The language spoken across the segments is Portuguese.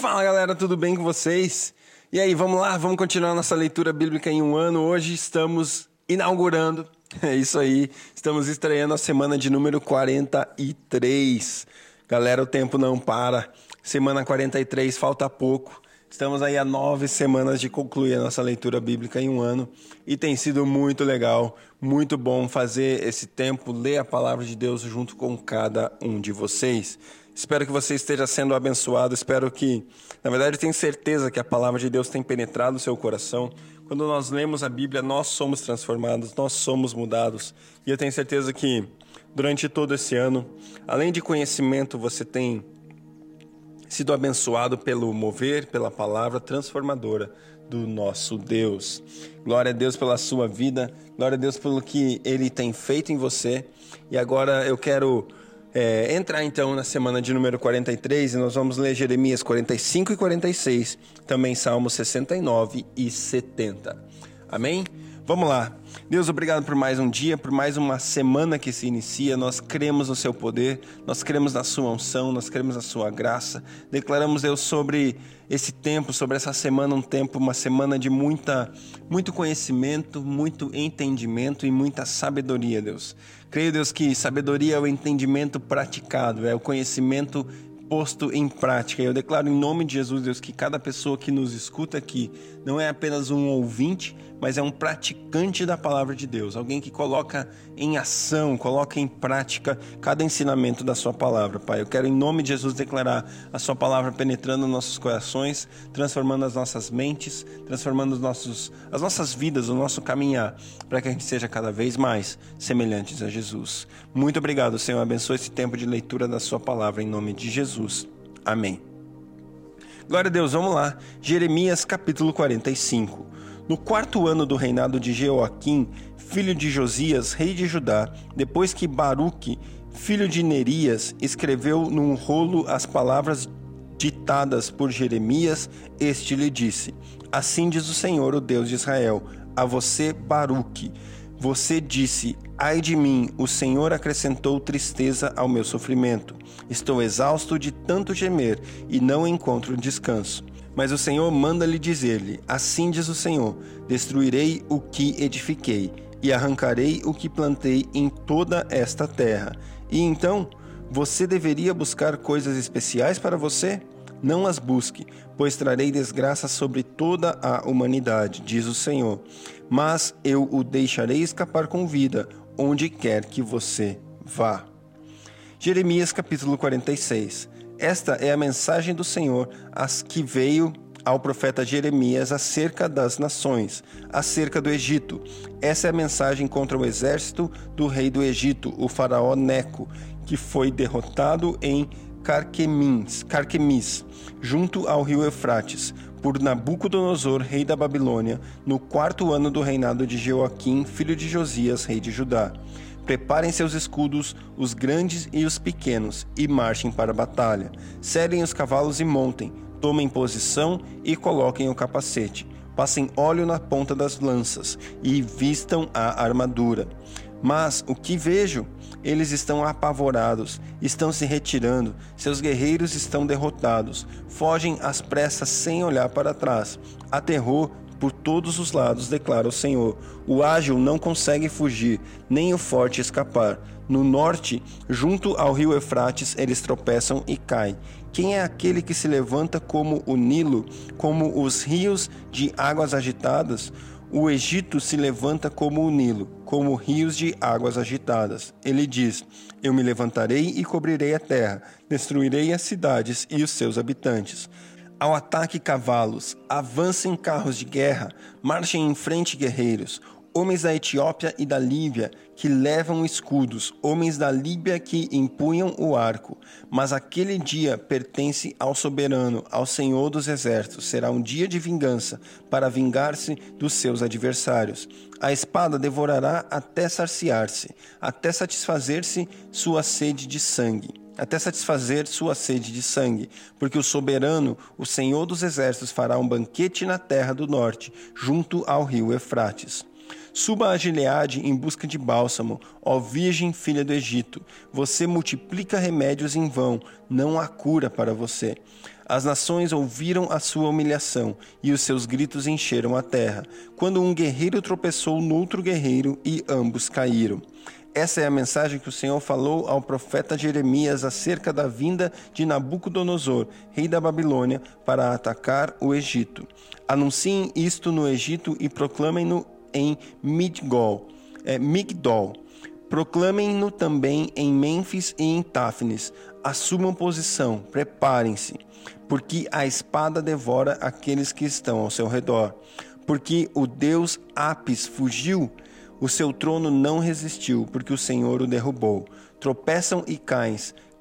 Fala galera, tudo bem com vocês? E aí, vamos lá, vamos continuar nossa leitura bíblica em um ano. Hoje estamos inaugurando, é isso aí, estamos estreando a semana de número 43. Galera, o tempo não para, semana 43, falta pouco. Estamos aí há nove semanas de concluir a nossa leitura bíblica em um ano e tem sido muito legal, muito bom fazer esse tempo, ler a palavra de Deus junto com cada um de vocês. Espero que você esteja sendo abençoado. Espero que, na verdade, tenho certeza que a palavra de Deus tem penetrado o seu coração. Quando nós lemos a Bíblia, nós somos transformados, nós somos mudados. E eu tenho certeza que, durante todo esse ano, além de conhecimento, você tem sido abençoado pelo mover, pela palavra transformadora do nosso Deus. Glória a Deus pela sua vida, glória a Deus pelo que Ele tem feito em você. E agora eu quero é, entrar então na semana de número 43 e nós vamos ler Jeremias 45 e 46, também Salmos 69 e 70. Amém? Vamos lá. Deus, obrigado por mais um dia, por mais uma semana que se inicia. Nós cremos no seu poder, nós cremos na sua unção, nós cremos na sua graça. Declaramos, Deus, sobre esse tempo, sobre essa semana, um tempo, uma semana de muita, muito conhecimento, muito entendimento e muita sabedoria, Deus. Creio, Deus, que sabedoria é o entendimento praticado, é o conhecimento posto em prática. Eu declaro em nome de Jesus, Deus, que cada pessoa que nos escuta aqui não é apenas um ouvinte, mas é um praticante da palavra de Deus, alguém que coloca em ação, coloca em prática cada ensinamento da sua palavra, Pai. Eu quero em nome de Jesus declarar a sua palavra penetrando nossos corações, transformando as nossas mentes, transformando os nossos, as nossas vidas, o nosso caminhar, para que a gente seja cada vez mais semelhantes a Jesus. Muito obrigado, Senhor. Abençoe esse tempo de leitura da sua palavra em nome de Jesus. Amém. Glória a Deus, vamos lá. Jeremias capítulo 45. No quarto ano do reinado de Jeoaquim, filho de Josias, rei de Judá, depois que Baruque, filho de Nerias, escreveu num rolo as palavras ditadas por Jeremias, este lhe disse: Assim diz o Senhor, o Deus de Israel, a você, Baruque. Você disse: Ai de mim, o Senhor acrescentou tristeza ao meu sofrimento. Estou exausto de tanto gemer e não encontro descanso. Mas o Senhor manda-lhe dizer-lhe: Assim diz o Senhor: Destruirei o que edifiquei, e arrancarei o que plantei em toda esta terra. E então, você deveria buscar coisas especiais para você? Não as busque, pois trarei desgraça sobre toda a humanidade, diz o Senhor. Mas eu o deixarei escapar com vida, onde quer que você vá. Jeremias capítulo 46 esta é a mensagem do Senhor, as que veio ao profeta Jeremias acerca das nações, acerca do Egito. Essa é a mensagem contra o exército do rei do Egito, o faraó Neco, que foi derrotado em Carquemis, Carquemis junto ao rio Eufrates, por Nabucodonosor, rei da Babilônia, no quarto ano do reinado de Joaquim, filho de Josias, rei de Judá. Preparem seus escudos, os grandes e os pequenos, e marchem para a batalha. Serem os cavalos e montem, tomem posição e coloquem o capacete. Passem óleo na ponta das lanças e vistam a armadura. Mas o que vejo? Eles estão apavorados, estão se retirando, seus guerreiros estão derrotados, fogem às pressas sem olhar para trás. Há terror por todos os lados, declara o Senhor. O ágil não consegue fugir, nem o forte escapar. No norte, junto ao rio Eufrates, eles tropeçam e caem. Quem é aquele que se levanta como o Nilo, como os rios de águas agitadas? O Egito se levanta como o Nilo, como rios de águas agitadas. Ele diz: Eu me levantarei e cobrirei a terra, destruirei as cidades e os seus habitantes. Ao ataque cavalos, avancem carros de guerra, marchem em frente guerreiros, homens da Etiópia e da Líbia que levam escudos, homens da Líbia que empunham o arco. Mas aquele dia pertence ao soberano, ao Senhor dos exércitos. Será um dia de vingança para vingar-se dos seus adversários. A espada devorará até saciar-se, até satisfazer-se sua sede de sangue até satisfazer sua sede de sangue, porque o soberano, o Senhor dos exércitos, fará um banquete na terra do norte, junto ao rio Eufrates. Suba a Gileade em busca de bálsamo, ó Virgem filha do Egito. Você multiplica remédios em vão, não há cura para você. As nações ouviram a sua humilhação e os seus gritos encheram a terra, quando um guerreiro tropeçou noutro guerreiro e ambos caíram. Essa é a mensagem que o Senhor falou ao profeta Jeremias acerca da vinda de Nabucodonosor, rei da Babilônia, para atacar o Egito. Anunciem isto no Egito e proclamem-no em Midgol, é, Migdol. Proclamem-no também em Mênfis e em Táfnis. Assumam posição, preparem-se, porque a espada devora aqueles que estão ao seu redor. Porque o Deus Apis fugiu o seu trono não resistiu, porque o Senhor o derrubou. Tropeçam e caem,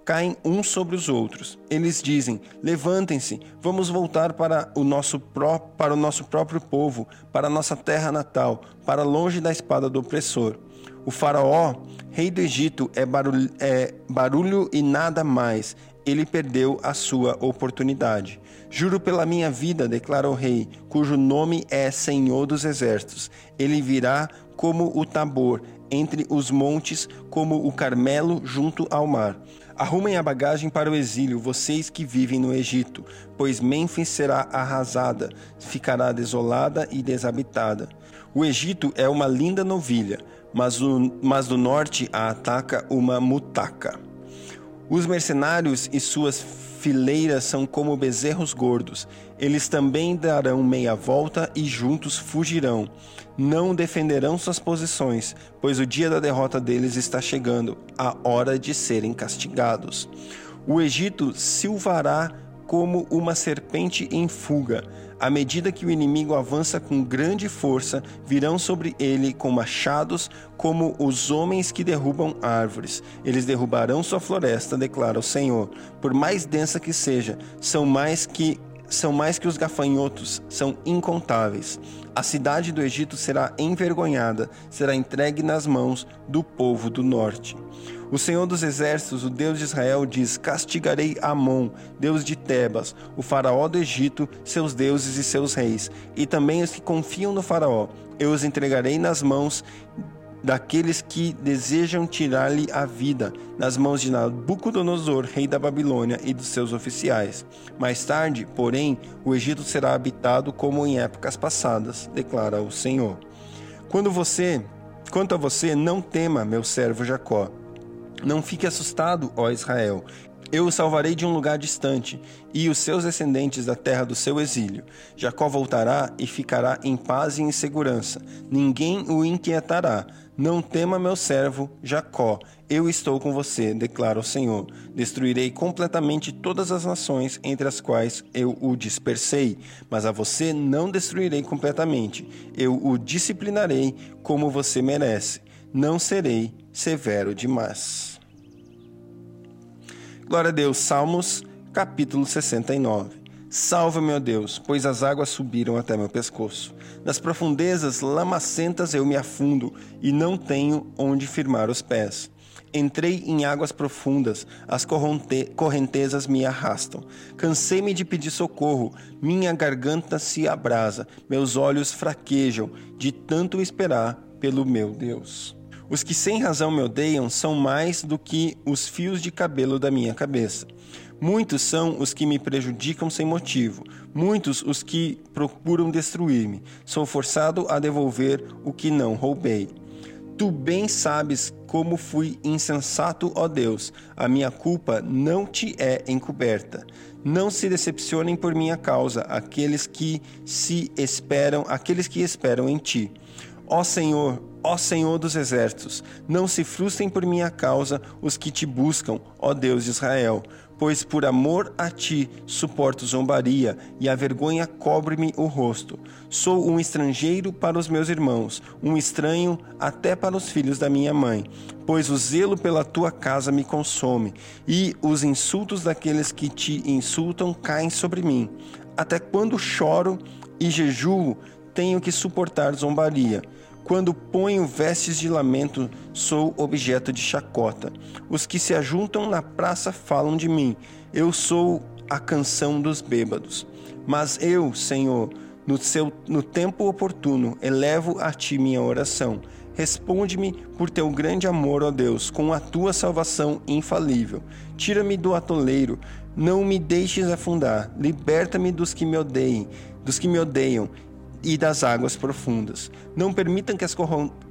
caem uns sobre os outros. Eles dizem: Levantem-se, vamos voltar para o, nosso pró para o nosso próprio povo, para a nossa terra natal, para longe da espada do opressor. O Faraó, rei do Egito, é barulho, é barulho e nada mais. Ele perdeu a sua oportunidade. Juro pela minha vida, declara o rei, cujo nome é Senhor dos Exércitos. Ele virá como o Tabor, entre os montes, como o Carmelo junto ao mar. Arrumem a bagagem para o exílio, vocês que vivem no Egito, pois Mênfis será arrasada, ficará desolada e desabitada. O Egito é uma linda novilha, mas, o, mas do norte a ataca uma mutaca. Os mercenários e suas fileiras são como bezerros gordos. Eles também darão meia volta e juntos fugirão. Não defenderão suas posições, pois o dia da derrota deles está chegando, a hora de serem castigados. O Egito silvará como uma serpente em fuga. À medida que o inimigo avança com grande força, virão sobre ele com machados, como os homens que derrubam árvores. Eles derrubarão sua floresta, declara o Senhor. Por mais densa que seja, são mais que são mais que os gafanhotos, são incontáveis. A cidade do Egito será envergonhada, será entregue nas mãos do povo do norte. O Senhor dos Exércitos, o Deus de Israel, diz: Castigarei Amon, Deus de Tebas, o Faraó do Egito, seus deuses e seus reis, e também os que confiam no Faraó. Eu os entregarei nas mãos daqueles que desejam tirar-lhe a vida, nas mãos de Nabucodonosor, rei da Babilônia, e dos seus oficiais. Mais tarde, porém, o Egito será habitado como em épocas passadas, declara o Senhor. Quando você, quanto a você, não tema, meu servo Jacó. Não fique assustado, ó Israel. Eu o salvarei de um lugar distante, e os seus descendentes da terra do seu exílio. Jacó voltará e ficará em paz e em segurança. Ninguém o inquietará não tema meu servo Jacó, eu estou com você, declara o Senhor. Destruirei completamente todas as nações entre as quais eu o dispersei, mas a você não destruirei completamente. Eu o disciplinarei como você merece. Não serei severo demais. Glória a Deus, Salmos, capítulo 69. Salva-me, ó Deus, pois as águas subiram até meu pescoço. Nas profundezas lamacentas eu me afundo e não tenho onde firmar os pés. Entrei em águas profundas, as correntezas me arrastam. Cansei-me de pedir socorro, minha garganta se abrasa, meus olhos fraquejam de tanto esperar pelo meu Deus. Os que sem razão me odeiam são mais do que os fios de cabelo da minha cabeça. Muitos são os que me prejudicam sem motivo, muitos os que procuram destruir-me. Sou forçado a devolver o que não roubei. Tu bem sabes como fui insensato, ó Deus. A minha culpa não te é encoberta. Não se decepcionem por minha causa aqueles que se esperam, aqueles que esperam em ti. Ó Senhor, ó Senhor dos exércitos, não se frustrem por minha causa os que te buscam, ó Deus de Israel pois por amor a ti suporto zombaria e a vergonha cobre-me o rosto. Sou um estrangeiro para os meus irmãos, um estranho até para os filhos da minha mãe, pois o zelo pela tua casa me consome, e os insultos daqueles que te insultam caem sobre mim. Até quando choro e jejuo, tenho que suportar zombaria. Quando ponho vestes de lamento, sou objeto de chacota. Os que se ajuntam na praça falam de mim. Eu sou a canção dos bêbados. Mas eu, Senhor, no, seu, no tempo oportuno, elevo a ti minha oração. Responde-me por teu grande amor, ó Deus, com a tua salvação infalível. Tira-me do atoleiro, não me deixes afundar. Liberta-me dos que me odeiem, dos que me odeiam e das águas profundas. Não permitam que as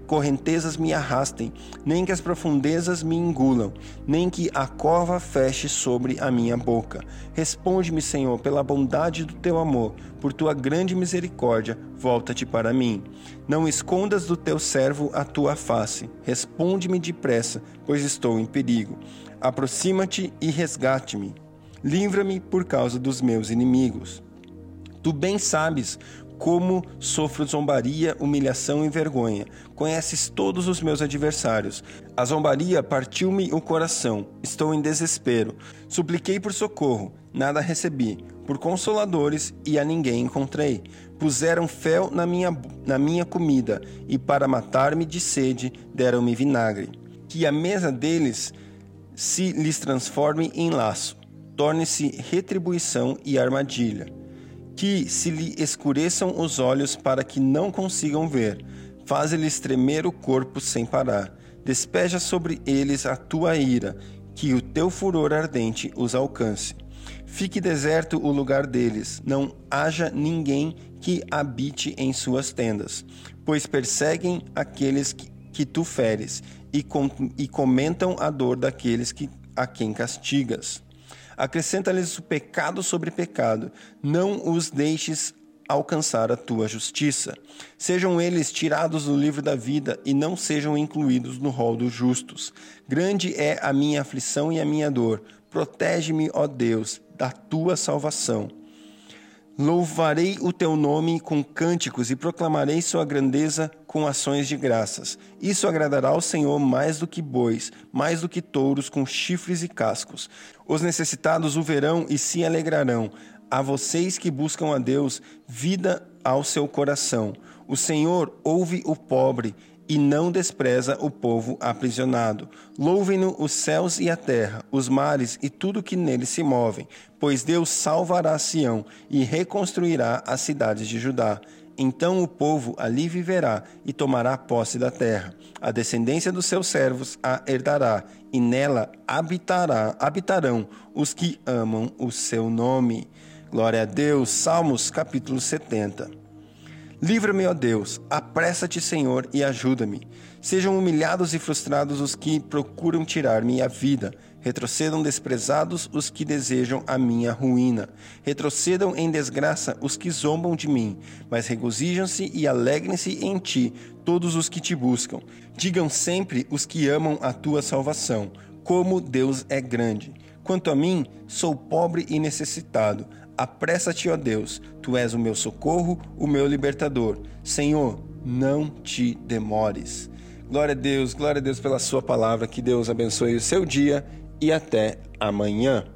correntezas me arrastem, nem que as profundezas me engulam, nem que a cova feche sobre a minha boca. Responde-me, Senhor, pela bondade do teu amor, por tua grande misericórdia, volta-te para mim. Não escondas do teu servo a tua face. Responde-me depressa, pois estou em perigo. Aproxima-te e resgate-me. Livra-me por causa dos meus inimigos. Tu bem sabes como sofro zombaria, humilhação e vergonha. Conheces todos os meus adversários. A zombaria partiu-me o coração. Estou em desespero. Supliquei por socorro, nada recebi. Por consoladores e a ninguém encontrei. Puseram fel na minha, na minha comida e para matar-me de sede deram-me vinagre. Que a mesa deles se lhes transforme em laço, torne-se retribuição e armadilha que se lhe escureçam os olhos para que não consigam ver, faz-lhes tremer o corpo sem parar. Despeja sobre eles a tua ira, que o teu furor ardente os alcance. Fique deserto o lugar deles, não haja ninguém que habite em suas tendas, pois perseguem aqueles que, que tu feres e, com, e comentam a dor daqueles que, a quem castigas. Acrescenta-lhes o pecado sobre pecado, não os deixes alcançar a tua justiça. Sejam eles tirados do livro da vida e não sejam incluídos no rol dos justos. Grande é a minha aflição e a minha dor. Protege-me, ó Deus, da tua salvação. Louvarei o teu nome com cânticos e proclamarei sua grandeza com ações de graças. Isso agradará ao Senhor mais do que bois, mais do que touros com chifres e cascos. Os necessitados o verão e se alegrarão. A vocês que buscam a Deus, vida ao seu coração. O Senhor ouve o pobre e não despreza o povo aprisionado. Louvem-no os céus e a terra, os mares e tudo que neles se movem, pois Deus salvará Sião e reconstruirá as cidades de Judá. Então o povo ali viverá e tomará posse da terra. A descendência dos seus servos a herdará, e nela habitará, habitarão os que amam o seu nome. Glória a Deus. Salmos capítulo 70. Livra-me, ó Deus, apressa-te, Senhor, e ajuda-me. Sejam humilhados e frustrados os que procuram tirar-me a vida. Retrocedam desprezados os que desejam a minha ruína. Retrocedam em desgraça os que zombam de mim. Mas regozijam-se e alegrem-se em ti todos os que te buscam. Digam sempre os que amam a tua salvação, como Deus é grande. Quanto a mim, sou pobre e necessitado Apressa-te, ó Deus, tu és o meu socorro, o meu libertador. Senhor, não te demores. Glória a Deus, glória a Deus pela Sua palavra. Que Deus abençoe o seu dia e até amanhã.